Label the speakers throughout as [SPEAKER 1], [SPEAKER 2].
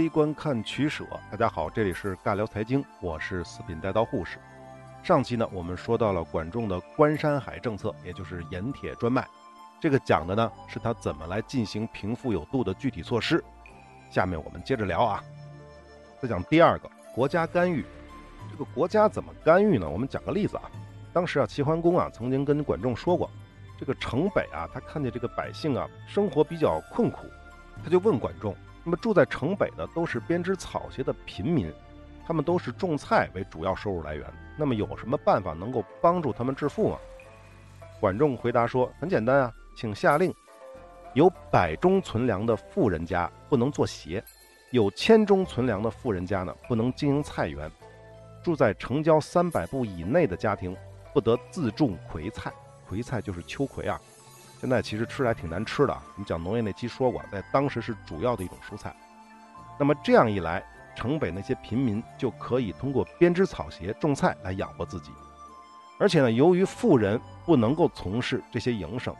[SPEAKER 1] 微观看取舍。大家好，这里是尬聊财经，我是四品带刀护士。上期呢，我们说到了管仲的关山海政策，也就是盐铁专卖。这个讲的呢，是他怎么来进行贫富有度的具体措施。下面我们接着聊啊。再讲第二个，国家干预。这个国家怎么干预呢？我们讲个例子啊。当时啊，齐桓公啊曾经跟管仲说过，这个城北啊，他看见这个百姓啊生活比较困苦，他就问管仲。那么住在城北的都是编织草鞋的平民，他们都是种菜为主要收入来源。那么有什么办法能够帮助他们致富吗？管仲回答说：“很简单啊，请下令，有百中存粮的富人家不能做鞋，有千中存粮的富人家呢不能经营菜园。住在城郊三百步以内的家庭不得自种葵菜，葵菜就是秋葵啊。”现在其实吃来挺难吃的啊！我们讲农业那期说过，在当时是主要的一种蔬菜。那么这样一来，城北那些平民就可以通过编织草鞋、种菜来养活自己。而且呢，由于富人不能够从事这些营生，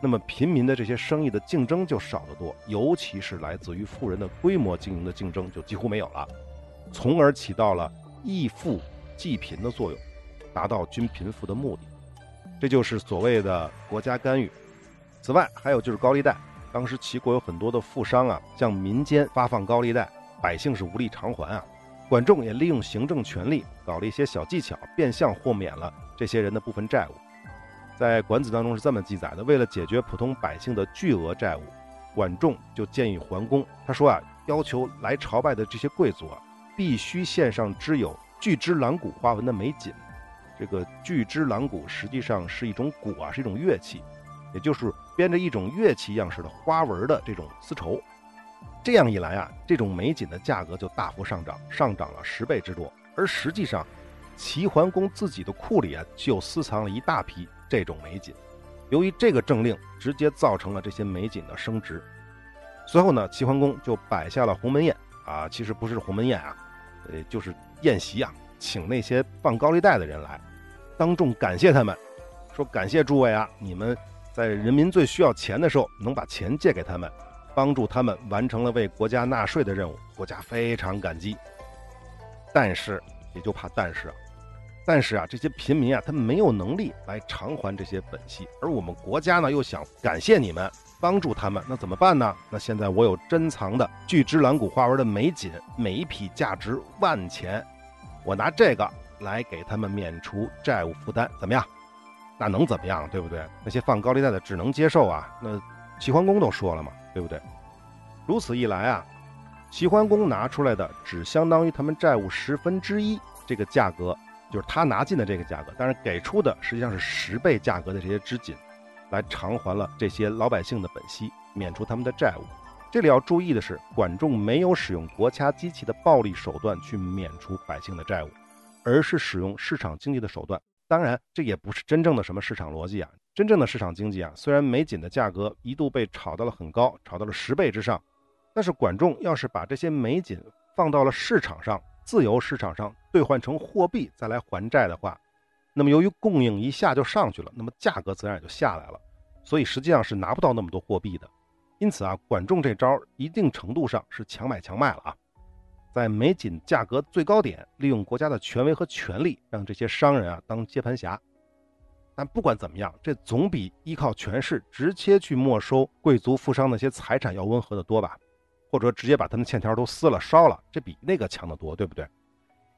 [SPEAKER 1] 那么平民的这些生意的竞争就少得多，尤其是来自于富人的规模经营的竞争就几乎没有了，从而起到了易富济贫的作用，达到均贫富的目的。这就是所谓的国家干预。此外，还有就是高利贷。当时齐国有很多的富商啊，向民间发放高利贷，百姓是无力偿还啊。管仲也利用行政权力，搞了一些小技巧，变相豁免了这些人的部分债务。在《管子》当中是这么记载的：为了解决普通百姓的巨额债务，管仲就建议桓公，他说啊，要求来朝拜的这些贵族啊，必须献上织有巨之狼骨花纹的美锦。这个巨之狼骨实际上是一种鼓啊，是一种乐器。也就是编着一种乐器样式的花纹的这种丝绸，这样一来啊，这种美锦的价格就大幅上涨，上涨了十倍之多。而实际上，齐桓公自己的库里啊就私藏了一大批这种美锦。由于这个政令，直接造成了这些美锦的升值。随后呢，齐桓公就摆下了鸿门宴啊，其实不是鸿门宴啊，呃，就是宴席啊，请那些放高利贷的人来，当众感谢他们，说感谢诸位啊，你们。在人民最需要钱的时候，能把钱借给他们，帮助他们完成了为国家纳税的任务，国家非常感激。但是，也就怕但是啊，但是啊，这些平民啊，他没有能力来偿还这些本息，而我们国家呢，又想感谢你们帮助他们，那怎么办呢？那现在我有珍藏的巨支蓝骨花纹的美锦，每一匹价值万钱，我拿这个来给他们免除债务负担，怎么样？那能怎么样，对不对？那些放高利贷的只能接受啊。那齐桓公都说了嘛，对不对？如此一来啊，齐桓公拿出来的只相当于他们债务十分之一这个价格，就是他拿进的这个价格。但是给出的实际上是十倍价格的这些织锦，来偿还了这些老百姓的本息，免除他们的债务。这里要注意的是，管仲没有使用国家机器的暴力手段去免除百姓的债务，而是使用市场经济的手段。当然，这也不是真正的什么市场逻辑啊！真正的市场经济啊，虽然美锦的价格一度被炒到了很高，炒到了十倍之上，但是管仲要是把这些美锦放到了市场上，自由市场上兑换成货币再来还债的话，那么由于供应一下就上去了，那么价格自然也就下来了，所以实际上是拿不到那么多货币的。因此啊，管仲这招一定程度上是强买强卖了啊！在美锦价格最高点，利用国家的权威和权力，让这些商人啊当接盘侠。但不管怎么样，这总比依靠权势直接去没收贵族富商那些财产要温和的多吧？或者直接把他们欠条都撕了烧了，这比那个强得多，对不对？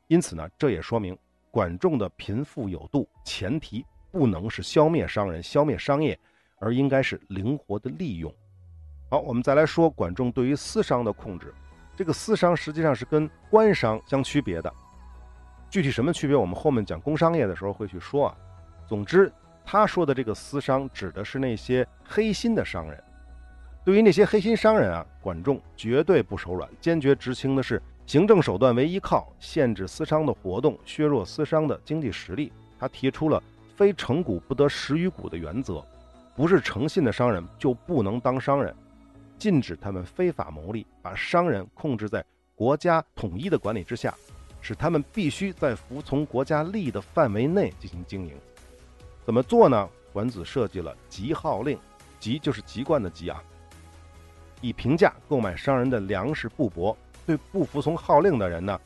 [SPEAKER 1] 因此呢，这也说明管仲的贫富有度前提不能是消灭商人、消灭商业，而应该是灵活的利用。好，我们再来说管仲对于私商的控制。这个私商实际上是跟官商相区别的，具体什么区别，我们后面讲工商业的时候会去说啊。总之，他说的这个私商指的是那些黑心的商人。对于那些黑心商人啊，管仲绝对不手软，坚决执行的是行政手段为依靠，限制私商的活动，削弱私商的经济实力。他提出了“非成股不得食于股”的原则，不是诚信的商人就不能当商人。禁止他们非法牟利，把商人控制在国家统一的管理之下，使他们必须在服从国家利益的范围内进行经营。怎么做呢？管子设计了“极号令”，极就是籍贯的极啊。以平价购买商人的粮食布帛。对不服从号令的人呢，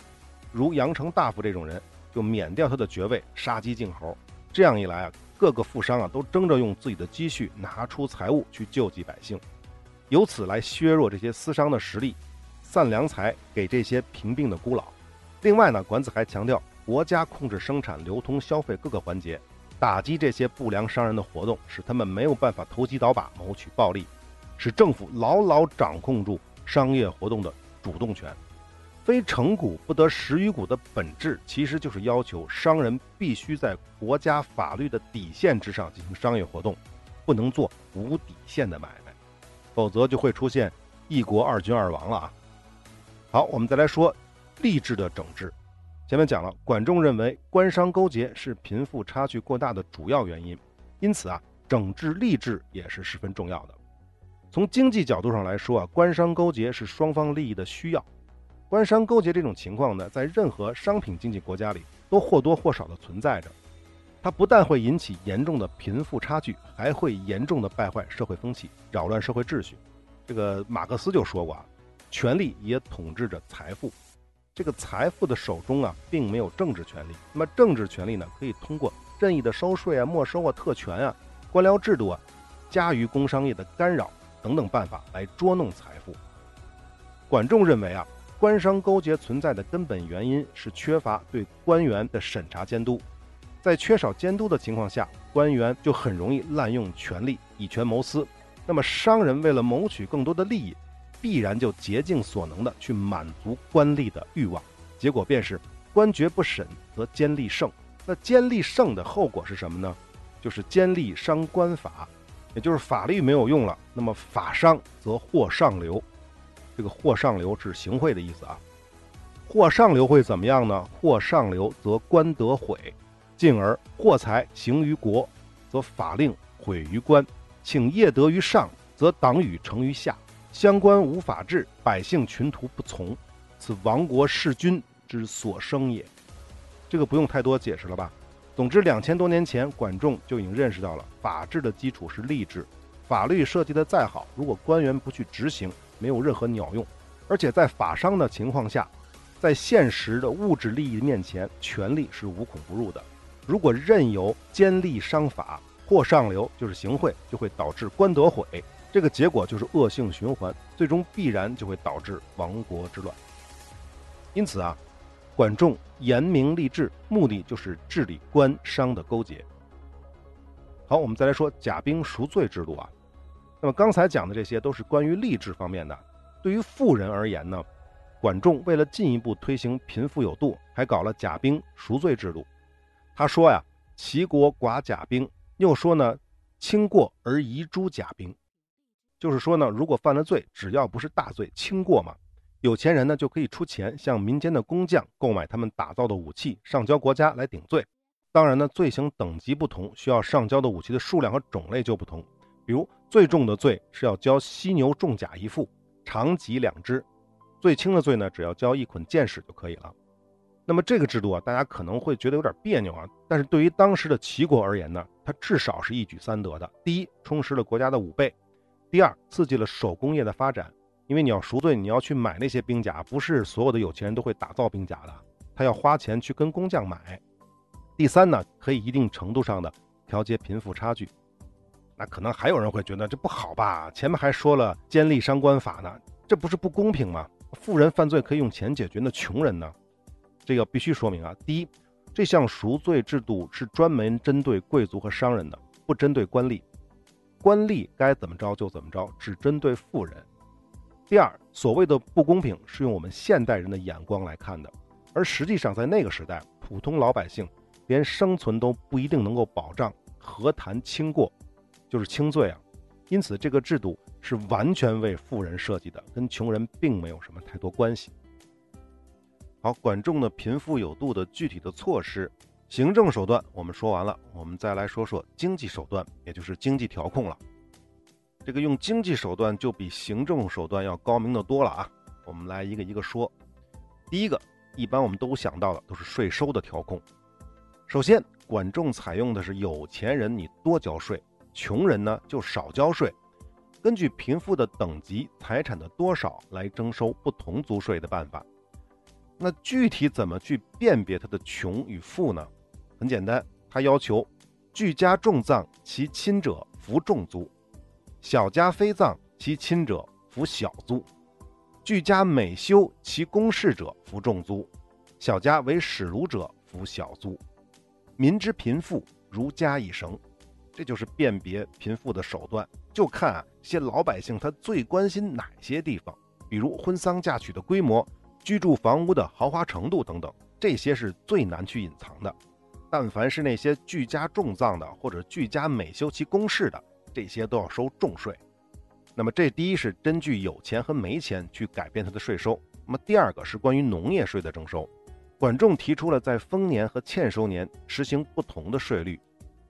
[SPEAKER 1] 如杨成大夫这种人，就免掉他的爵位，杀鸡儆猴。这样一来啊，各个富商啊都争着用自己的积蓄拿出财物去救济百姓，由此来削弱这些私商的实力，散粮财给这些贫病的孤老。另外呢，管子还强调，国家控制生产、流通、消费各个环节，打击这些不良商人的活动，使他们没有办法投机倒把、谋取暴利，使政府牢牢掌控住商业活动的。主动权，非成股不得十余股的本质，其实就是要求商人必须在国家法律的底线之上进行商业活动，不能做无底线的买卖，否则就会出现一国二君二王了啊！好，我们再来说吏治的整治。前面讲了，管仲认为官商勾结是贫富差距过大的主要原因，因此啊，整治吏治也是十分重要的。从经济角度上来说啊，官商勾结是双方利益的需要。官商勾结这种情况呢，在任何商品经济国家里都或多或少的存在着。它不但会引起严重的贫富差距，还会严重的败坏社会风气，扰乱社会秩序。这个马克思就说过啊，权力也统治着财富。这个财富的手中啊，并没有政治权力。那么政治权力呢，可以通过任意的收税啊、没收啊、特权啊、官僚制度啊，加于工商业的干扰。等等办法来捉弄财富。管仲认为啊，官商勾结存在的根本原因是缺乏对官员的审查监督，在缺少监督的情况下，官员就很容易滥用权力，以权谋私。那么商人为了谋取更多的利益，必然就竭尽所能的去满足官吏的欲望，结果便是官爵不审则奸吏胜。那奸吏胜的后果是什么呢？就是奸吏伤官法。也就是法律没有用了，那么法伤则祸上流。这个祸上流是行贿的意思啊。祸上流会怎么样呢？祸上流则官得毁，进而祸财行于国，则法令毁于官；请业得于上，则党羽成于下。相关无法治，百姓群徒不从，此亡国弑君之所生也。这个不用太多解释了吧？总之，两千多年前，管仲就已经认识到了法治的基础是吏治。法律设计的再好，如果官员不去执行，没有任何鸟用。而且在法商的情况下，在现实的物质利益面前，权力是无孔不入的。如果任由奸吏商法，或上流就是行贿，就会导致官德毁，这个结果就是恶性循环，最终必然就会导致亡国之乱。因此啊。管仲严明吏治，目的就是治理官商的勾结。好，我们再来说甲兵赎罪制度啊。那么刚才讲的这些都是关于吏治方面的。对于富人而言呢，管仲为了进一步推行贫富有度，还搞了甲兵赎罪制度。他说呀：“齐国寡甲兵。”又说呢：“轻过而遗诸甲兵。”就是说呢，如果犯了罪，只要不是大罪，轻过嘛。有钱人呢就可以出钱向民间的工匠购买他们打造的武器，上交国家来顶罪。当然呢，罪行等级不同，需要上交的武器的数量和种类就不同。比如最重的罪是要交犀牛重甲一副，长戟两支；最轻的罪呢，只要交一捆箭矢就可以了。那么这个制度啊，大家可能会觉得有点别扭啊，但是对于当时的齐国而言呢，它至少是一举三得的：第一，充实了国家的武备；第二，刺激了手工业的发展。因为你要赎罪，你要去买那些兵甲，不是所有的有钱人都会打造兵甲的，他要花钱去跟工匠买。第三呢，可以一定程度上的调节贫富差距。那可能还有人会觉得这不好吧？前面还说了监利伤官法呢，这不是不公平吗？富人犯罪可以用钱解决，那穷人呢？这个必须说明啊。第一，这项赎罪制度是专门针对贵族和商人的，不针对官吏。官吏该怎么着就怎么着，只针对富人。第二，所谓的不公平是用我们现代人的眼光来看的，而实际上在那个时代，普通老百姓连生存都不一定能够保障，何谈轻过，就是轻罪啊！因此，这个制度是完全为富人设计的，跟穷人并没有什么太多关系。好，管仲的贫富有度的具体的措施，行政手段我们说完了，我们再来说说经济手段，也就是经济调控了。这个用经济手段就比行政手段要高明的多了啊！我们来一个一个说。第一个，一般我们都想到的都是税收的调控。首先，管仲采用的是有钱人你多交税，穷人呢就少交税。根据贫富的等级、财产的多少来征收不同租税的办法。那具体怎么去辨别他的穷与富呢？很简单，他要求居家重葬其亲者服重租，小家非葬其亲者服小租，居家每修其公事者服重租，小家为使庐者服小租。民之贫富如加以绳，这就是辨别贫富的手段。就看啊，些老百姓他最关心哪些地方，比如婚丧嫁娶的规模。居住房屋的豪华程度等等，这些是最难去隐藏的。但凡是那些居家重葬的，或者居家每修其公事的，这些都要收重税。那么这第一是根据有钱和没钱去改变它的税收。那么第二个是关于农业税的征收。管仲提出了在丰年和欠收年实行不同的税率。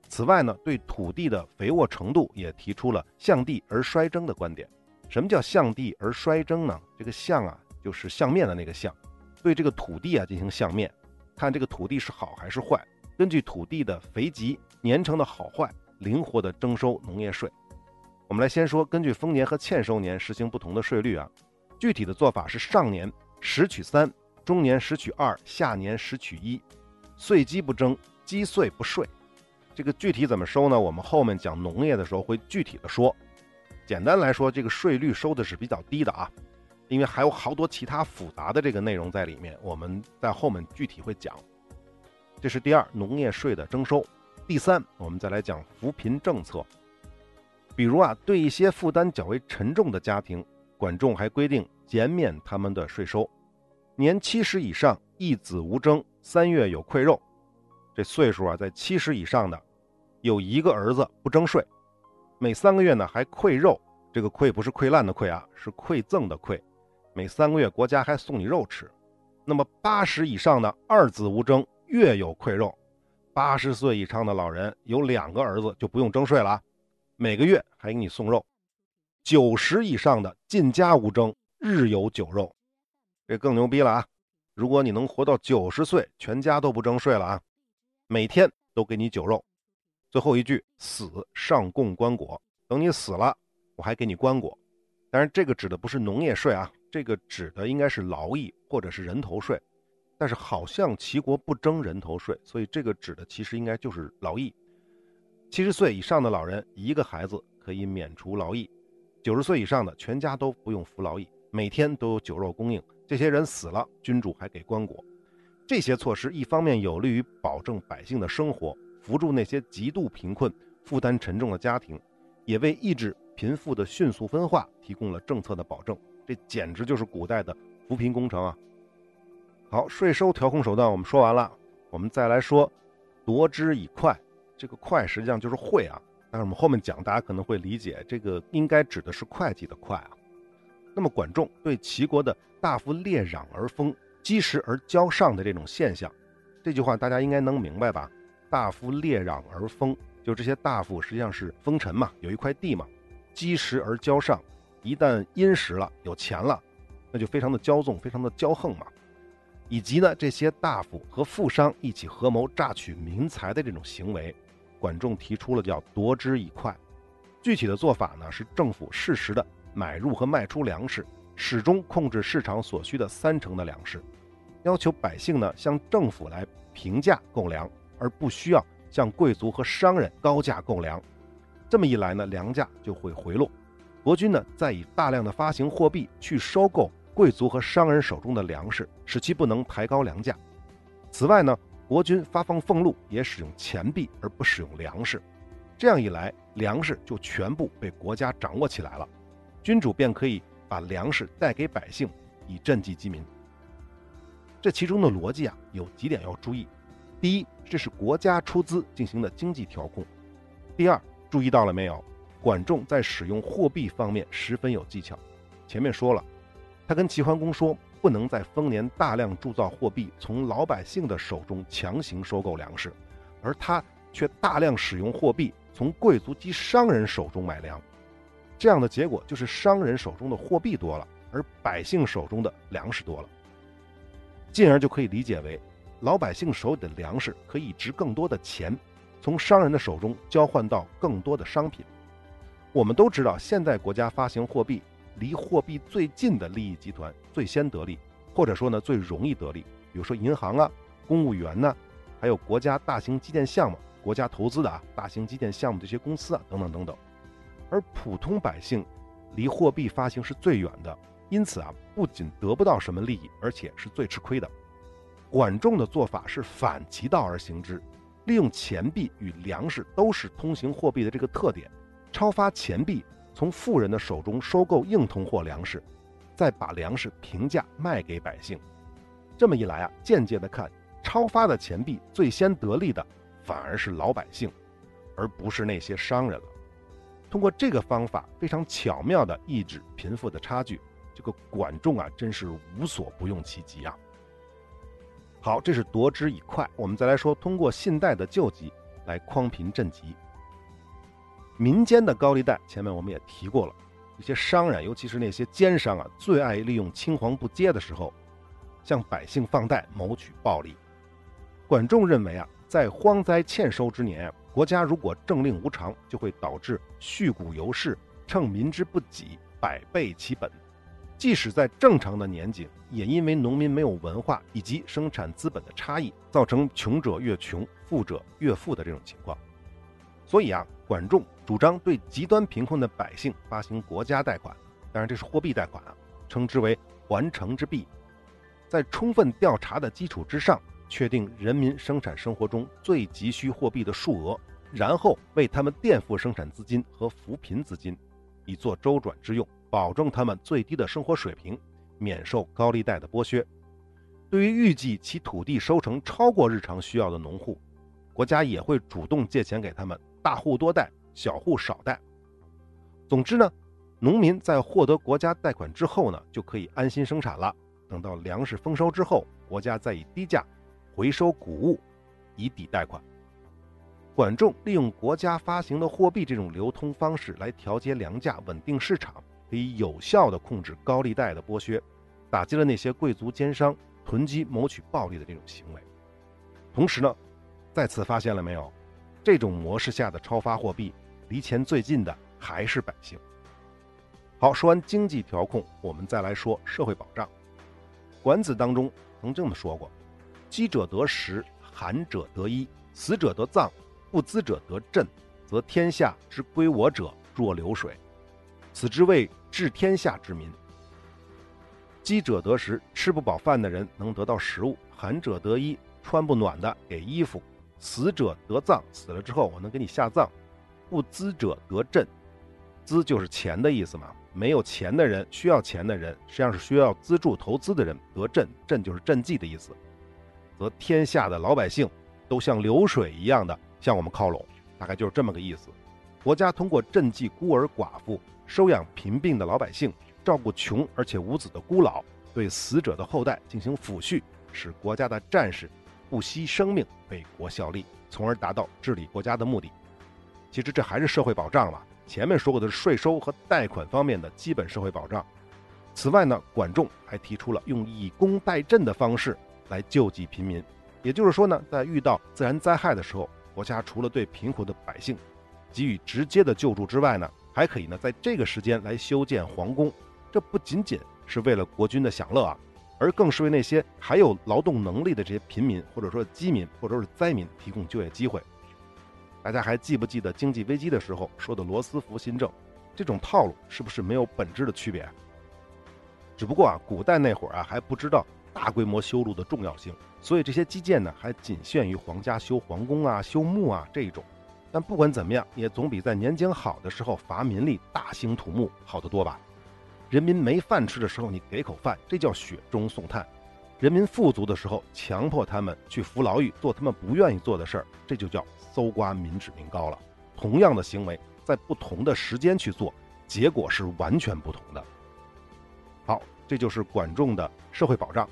[SPEAKER 1] 此外呢，对土地的肥沃程度也提出了向地而衰征的观点。什么叫向地而衰征呢？这个向啊。就是相面的那个相，对这个土地啊进行相面，看这个土地是好还是坏，根据土地的肥瘠、年成的好坏，灵活的征收农业税。我们来先说，根据丰年和欠收年实行不同的税率啊。具体的做法是上年十取三，中年十取二，下年十取一，岁基不征，积岁不税。这个具体怎么收呢？我们后面讲农业的时候会具体的说。简单来说，这个税率收的是比较低的啊。因为还有好多其他复杂的这个内容在里面，我们在后面具体会讲。这是第二，农业税的征收。第三，我们再来讲扶贫政策。比如啊，对一些负担较为沉重的家庭，管仲还规定减免他们的税收。年七十以上，一子无征，三月有馈肉。这岁数啊，在七十以上的，有一个儿子不征税，每三个月呢还馈肉。这个馈不是溃烂的溃啊，是馈赠的馈。每三个月，国家还送你肉吃。那么八十以上的二子无争，月有馈肉。八十岁以上的老人有两个儿子就不用征税了啊，每个月还给你送肉。九十以上的进家无争，日有酒肉。这更牛逼了啊！如果你能活到九十岁，全家都不征税了啊，每天都给你酒肉。最后一句，死上供棺椁，等你死了，我还给你棺椁。当然，这个指的不是农业税啊。这个指的应该是劳役或者是人头税，但是好像齐国不征人头税，所以这个指的其实应该就是劳役。七十岁以上的老人一个孩子可以免除劳役，九十岁以上的全家都不用服劳役，每天都有酒肉供应。这些人死了，君主还给棺椁。这些措施一方面有利于保证百姓的生活，扶助那些极度贫困、负担沉重的家庭，也为抑制贫富的迅速分化提供了政策的保证。这简直就是古代的扶贫工程啊！好，税收调控手段我们说完了，我们再来说夺之以快。这个“快”实际上就是会啊，但是我们后面讲，大家可能会理解，这个应该指的是会计的“快”啊。那么管仲对齐国的大夫列壤而封，积食而交上的这种现象，这句话大家应该能明白吧？大夫列壤而封，就这些大夫实际上是封臣嘛，有一块地嘛，积食而交上。一旦殷实了，有钱了，那就非常的骄纵，非常的骄横嘛。以及呢，这些大夫和富商一起合谋榨取民财的这种行为，管仲提出了叫夺之以快。具体的做法呢，是政府适时的买入和卖出粮食，始终控制市场所需的三成的粮食，要求百姓呢向政府来平价购粮，而不需要向贵族和商人高价购粮。这么一来呢，粮价就会回落。国君呢，再以大量的发行货币去收购贵族和商人手中的粮食，使其不能抬高粮价。此外呢，国君发放俸禄也使用钱币而不使用粮食。这样一来，粮食就全部被国家掌握起来了，君主便可以把粮食带给百姓，以赈济饥民。这其中的逻辑啊，有几点要注意：第一，这是国家出资进行的经济调控；第二，注意到了没有？管仲在使用货币方面十分有技巧。前面说了，他跟齐桓公说，不能在丰年大量铸造货币，从老百姓的手中强行收购粮食，而他却大量使用货币，从贵族及商人手中买粮。这样的结果就是商人手中的货币多了，而百姓手中的粮食多了。进而就可以理解为，老百姓手里的粮食可以值更多的钱，从商人的手中交换到更多的商品。我们都知道，现在国家发行货币，离货币最近的利益集团最先得利，或者说呢最容易得利。比如说银行啊、公务员呢，还有国家大型基建项目、国家投资的啊大型基建项目这些公司啊等等等等。而普通百姓离货币发行是最远的，因此啊不仅得不到什么利益，而且是最吃亏的。管仲的做法是反其道而行之，利用钱币与粮食都是通行货币的这个特点。超发钱币，从富人的手中收购硬通货粮食，再把粮食平价卖给百姓。这么一来啊，间接的看，超发的钱币最先得利的反而是老百姓，而不是那些商人了。通过这个方法，非常巧妙地抑制贫富的差距。这个管仲啊，真是无所不用其极啊。好，这是夺之以快。我们再来说，通过信贷的救济来匡贫赈急。民间的高利贷，前面我们也提过了，一些商人，尤其是那些奸商啊，最爱利用青黄不接的时候，向百姓放贷谋取暴利。管仲认为啊，在荒灾欠收之年，国家如果政令无常，就会导致蓄谷游市，乘民之不己，百倍其本。即使在正常的年景，也因为农民没有文化以及生产资本的差异，造成穷者越穷，富者越富的这种情况。所以啊，管仲主张对极端贫困的百姓发行国家贷款，当然这是货币贷款啊，称之为还城之币，在充分调查的基础之上，确定人民生产生活中最急需货币的数额，然后为他们垫付生产资金和扶贫资金，以作周转之用，保证他们最低的生活水平，免受高利贷的剥削。对于预计其土地收成超过日常需要的农户，国家也会主动借钱给他们。大户多贷，小户少贷。总之呢，农民在获得国家贷款之后呢，就可以安心生产了。等到粮食丰收之后，国家再以低价回收谷物，以抵贷款。管仲利用国家发行的货币这种流通方式来调节粮价，稳定市场，可以有效地控制高利贷的剥削，打击了那些贵族奸商囤积谋取暴利的这种行为。同时呢，再次发现了没有？这种模式下的超发货币，离钱最近的还是百姓。好，说完经济调控，我们再来说社会保障。管子当中曾这么说过：“饥者得食，寒者得衣，死者得葬，不资者得赈，则天下之归我者若流水，此之谓治天下之民。”饥者得食，吃不饱饭的人能得到食物；寒者得衣，穿不暖的给衣服。死者得葬，死了之后我能给你下葬；不资者得赈，资就是钱的意思嘛。没有钱的人，需要钱的人，实际上是需要资助投资的人得赈，赈就是赈济的意思。则天下的老百姓都像流水一样的向我们靠拢，大概就是这么个意思。国家通过赈济孤儿寡妇、收养贫病的老百姓、照顾穷而且无子的孤老，对死者的后代进行抚恤，使国家的战士。不惜生命为国效力，从而达到治理国家的目的。其实这还是社会保障了。前面说过的是税收和贷款方面的基本社会保障。此外呢，管仲还提出了用以工代赈的方式来救济贫民。也就是说呢，在遇到自然灾害的时候，国家除了对贫苦的百姓给予直接的救助之外呢，还可以呢在这个时间来修建皇宫。这不仅仅是为了国君的享乐啊。而更是为那些还有劳动能力的这些贫民，或者说饥民，或者是灾民提供就业机会。大家还记不记得经济危机的时候说的罗斯福新政？这种套路是不是没有本质的区别？只不过啊，古代那会儿啊还不知道大规模修路的重要性，所以这些基建呢还仅限于皇家修皇宫啊、修墓啊这一种。但不管怎么样，也总比在年景好的时候乏民力、大兴土木好得多吧。人民没饭吃的时候，你给口饭，这叫雪中送炭；人民富足的时候，强迫他们去服牢狱，做他们不愿意做的事儿，这就叫搜刮民脂民膏了。同样的行为，在不同的时间去做，结果是完全不同的。好，这就是管仲的社会保障。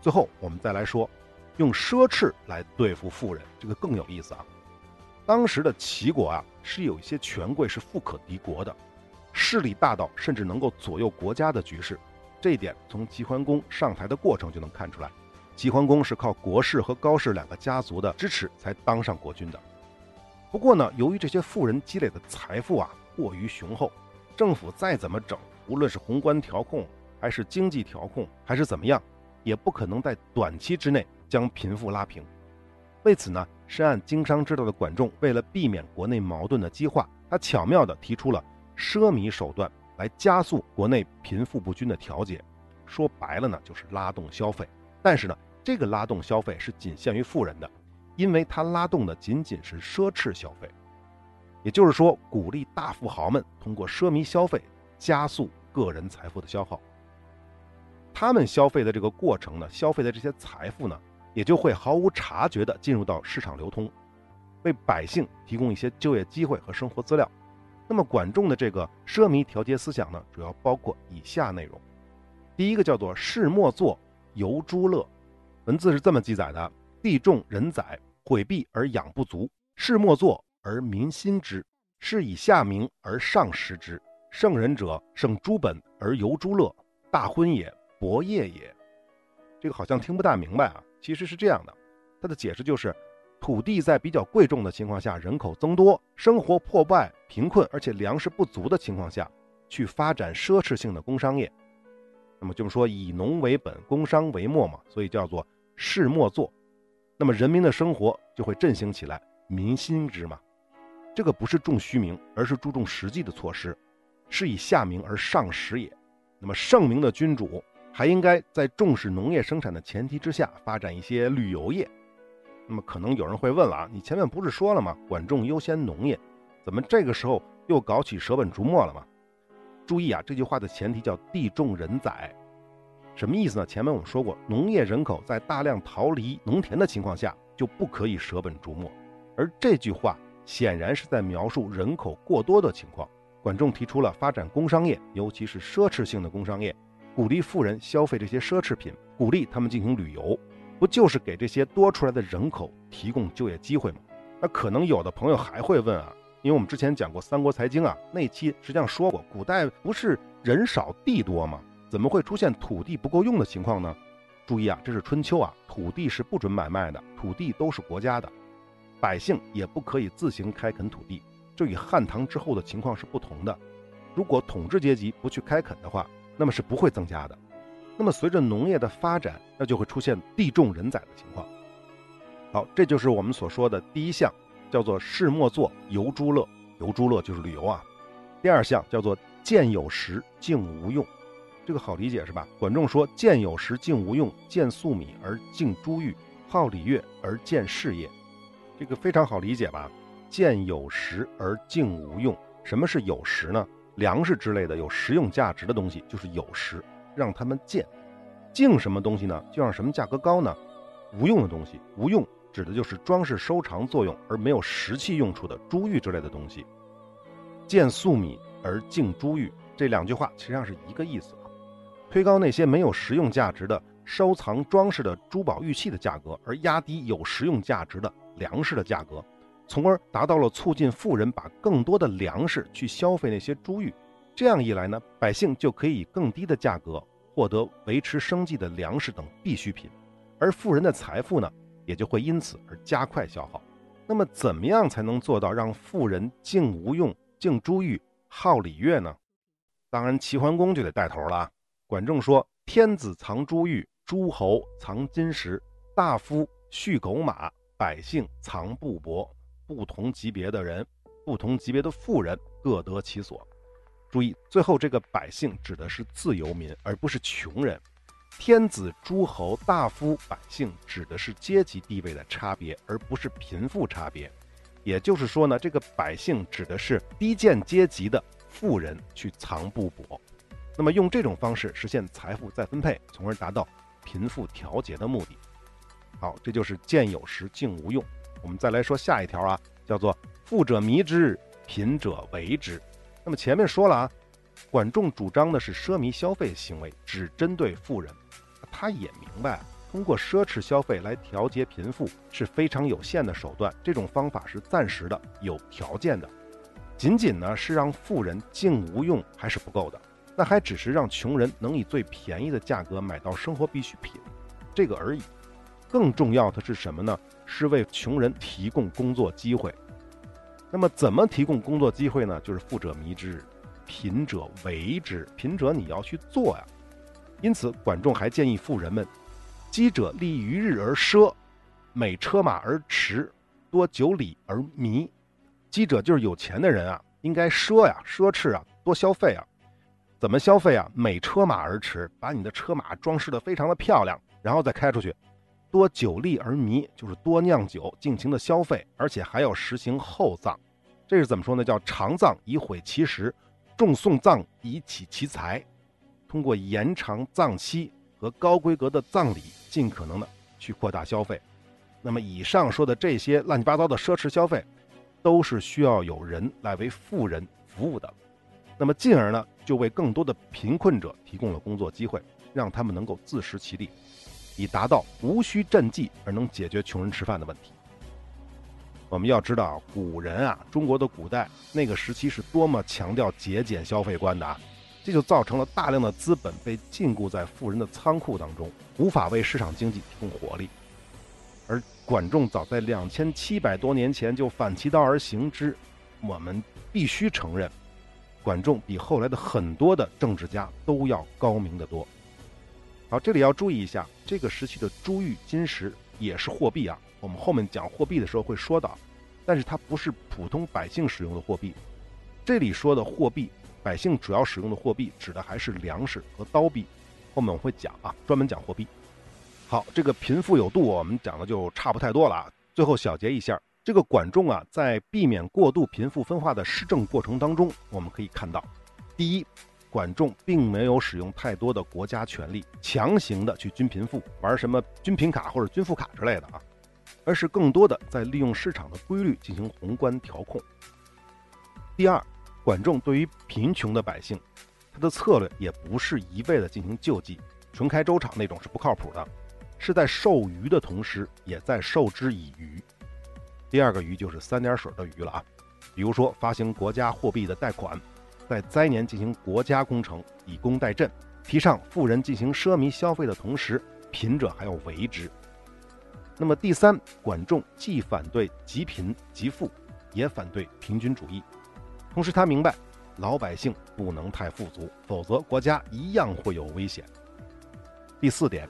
[SPEAKER 1] 最后，我们再来说，用奢侈来对付富人，这个更有意思啊。当时的齐国啊，是有一些权贵是富可敌国的。势力大到甚至能够左右国家的局势，这一点从齐桓公上台的过程就能看出来。齐桓公是靠国氏和高氏两个家族的支持才当上国君的。不过呢，由于这些富人积累的财富啊过于雄厚，政府再怎么整，无论是宏观调控，还是经济调控，还是怎么样，也不可能在短期之内将贫富拉平。为此呢，深谙经商之道的管仲，为了避免国内矛盾的激化，他巧妙地提出了奢靡手段来加速国内贫富不均的调节。说白了呢，就是拉动消费。但是呢，这个拉动消费是仅限于富人的，因为它拉动的仅仅是奢侈消费。也就是说，鼓励大富豪们通过奢靡消费加速个人财富的消耗。他们消费的这个过程呢，消费的这些财富呢，也就会毫无察觉地进入到市场流通，为百姓提供一些就业机会和生活资料。那么，管仲的这个奢靡调节思想呢，主要包括以下内容：第一个叫做“事莫作，由诸乐”，文字是这么记载的：“地重人载，毁弊而养不足；事莫作。”而民心之，是以下民而上食之。圣人者，胜诸本而由诸乐，大昏也，博业也。这个好像听不大明白啊。其实是这样的，它的解释就是：土地在比较贵重的情况下，人口增多，生活破败、贫困，而且粮食不足的情况下，去发展奢侈性的工商业。那么就是说，以农为本，工商为末嘛，所以叫做事莫做。那么人民的生活就会振兴起来，民心之嘛。这个不是重虚名，而是注重实际的措施，是以下名而上实也。那么圣明的君主还应该在重视农业生产的前提之下，发展一些旅游业。那么可能有人会问了啊，你前面不是说了吗？管仲优先农业，怎么这个时候又搞起舍本逐末了吗？注意啊，这句话的前提叫地重人载，什么意思呢？前面我们说过，农业人口在大量逃离农田的情况下，就不可以舍本逐末，而这句话。显然是在描述人口过多的情况。管仲提出了发展工商业，尤其是奢侈性的工商业，鼓励富人消费这些奢侈品，鼓励他们进行旅游，不就是给这些多出来的人口提供就业机会吗？那可能有的朋友还会问啊，因为我们之前讲过《三国财经》啊，那期实际上说过，古代不是人少地多吗？怎么会出现土地不够用的情况呢？注意啊，这是春秋啊，土地是不准买卖的，土地都是国家的。百姓也不可以自行开垦土地，这与汉唐之后的情况是不同的。如果统治阶级不去开垦的话，那么是不会增加的。那么随着农业的发展，那就会出现地重人载的情况。好，这就是我们所说的第一项，叫做事莫作，游诸乐。游诸乐就是旅游啊。第二项叫做见有时，静无用。这个好理解是吧？管仲说：见有时，静无用；见粟米而敬珠玉，好礼乐而见事业。这个非常好理解吧？见有时而敬无用。什么是有时呢？粮食之类的有实用价值的东西就是有时，让他们贱，净什么东西呢？就让什么价格高呢？无用的东西。无用指的就是装饰收藏作用而没有实际用处的珠玉之类的东西。见粟米而敬珠玉，这两句话实际上是一个意思啊。推高那些没有实用价值的收藏装饰的珠宝玉器的价格，而压低有实用价值的。粮食的价格，从而达到了促进富人把更多的粮食去消费那些珠玉。这样一来呢，百姓就可以以更低的价格获得维持生计的粮食等必需品，而富人的财富呢，也就会因此而加快消耗。那么，怎么样才能做到让富人敬无用、敬珠玉、好礼乐呢？当然，齐桓公就得带头了啊。管仲说：“天子藏珠玉，诸侯藏金石，大夫蓄狗马。”百姓藏布帛，不同级别的人，不同级别的富人各得其所。注意，最后这个百姓指的是自由民，而不是穷人。天子、诸侯、大夫、百姓指的是阶级地位的差别，而不是贫富差别。也就是说呢，这个百姓指的是低贱阶级的富人去藏布帛。那么用这种方式实现财富再分配，从而达到贫富调节的目的。好，这就是见有时，静无用。我们再来说下一条啊，叫做富者迷之，贫者为之。那么前面说了啊，管仲主张的是奢靡消费行为，只针对富人。他也明白，通过奢侈消费来调节贫富是非常有限的手段，这种方法是暂时的、有条件的。仅仅呢是让富人静无用还是不够的，那还只是让穷人能以最便宜的价格买到生活必需品，这个而已。更重要的是什么呢？是为穷人提供工作机会。那么怎么提供工作机会呢？就是富者迷之，贫者为之。贫者你要去做呀。因此，管仲还建议富人们：饥者利于日而奢，美车马而驰，多酒礼而迷。饥者就是有钱的人啊，应该奢呀，奢侈啊，多消费啊。怎么消费啊？美车马而驰，把你的车马装饰的非常的漂亮，然后再开出去。多酒力而迷，就是多酿酒，尽情的消费，而且还要实行厚葬。这是怎么说呢？叫长葬以毁其实，重送葬以启其财。通过延长葬期和高规格的葬礼，尽可能的去扩大消费。那么以上说的这些乱七八糟的奢侈消费，都是需要有人来为富人服务的。那么进而呢，就为更多的贫困者提供了工作机会，让他们能够自食其力。以达到无需赈济而能解决穷人吃饭的问题。我们要知道，古人啊，中国的古代那个时期是多么强调节俭消费观的啊，这就造成了大量的资本被禁锢在富人的仓库当中，无法为市场经济提供活力。而管仲早在两千七百多年前就反其道而行之，我们必须承认，管仲比后来的很多的政治家都要高明得多。好，这里要注意一下，这个时期的珠玉金石也是货币啊。我们后面讲货币的时候会说到，但是它不是普通百姓使用的货币。这里说的货币，百姓主要使用的货币，指的还是粮食和刀币。后面我会讲啊，专门讲货币。好，这个贫富有度，我们讲的就差不太多了啊。最后小结一下，这个管仲啊，在避免过度贫富分化的施政过程当中，我们可以看到，第一。管仲并没有使用太多的国家权力，强行的去均贫富，玩什么均贫卡或者均富卡之类的啊，而是更多的在利用市场的规律进行宏观调控。第二，管仲对于贫穷的百姓，他的策略也不是一味的进行救济，纯开粥厂那种是不靠谱的，是在授予的同时，也在授之以渔。第二个鱼就是三点水的鱼了啊，比如说发行国家货币的贷款。在灾年进行国家工程，以工代赈，提倡富人进行奢靡消费的同时，贫者还要为之。那么第三，管仲既反对极贫极富，也反对平均主义。同时，他明白老百姓不能太富足，否则国家一样会有危险。第四点，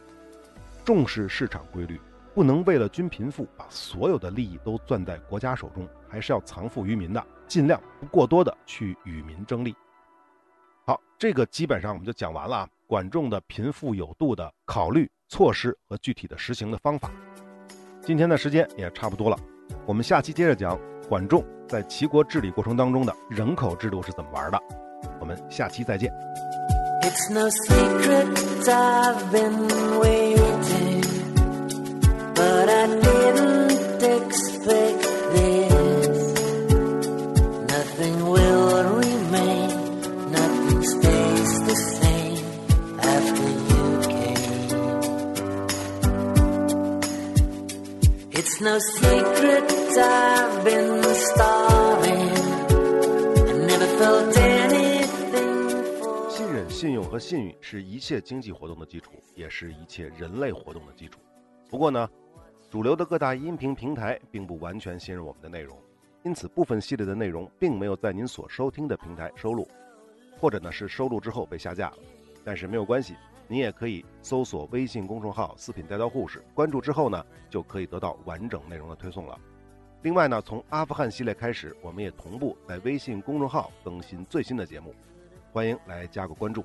[SPEAKER 1] 重视市场规律，不能为了均贫富，把所有的利益都攥在国家手中，还是要藏富于民的。尽量不过多的去与民争利。好，这个基本上我们就讲完了啊。管仲的贫富有度的考虑措施和具体的实行的方法。今天的时间也差不多了，我们下期接着讲管仲在齐国治理过程当中的人口制度是怎么玩的。我们下期再见。It's no secret I've been waiting, but I didn't expect. no secret I've been starving. I never felt anything. 信任、信用和信誉是一切经济活动的基础，也是一切人类活动的基础。不过呢，主流的各大音频平台并不完全信任我们的内容，因此部分系列的内容并没有在您所收听的平台收录，或者呢是收录之后被下架了。但是没有关系。您也可以搜索微信公众号“四品带刀护士”，关注之后呢，就可以得到完整内容的推送了。另外呢，从阿富汗系列开始，我们也同步在微信公众号更新最新的节目，欢迎来加个关注。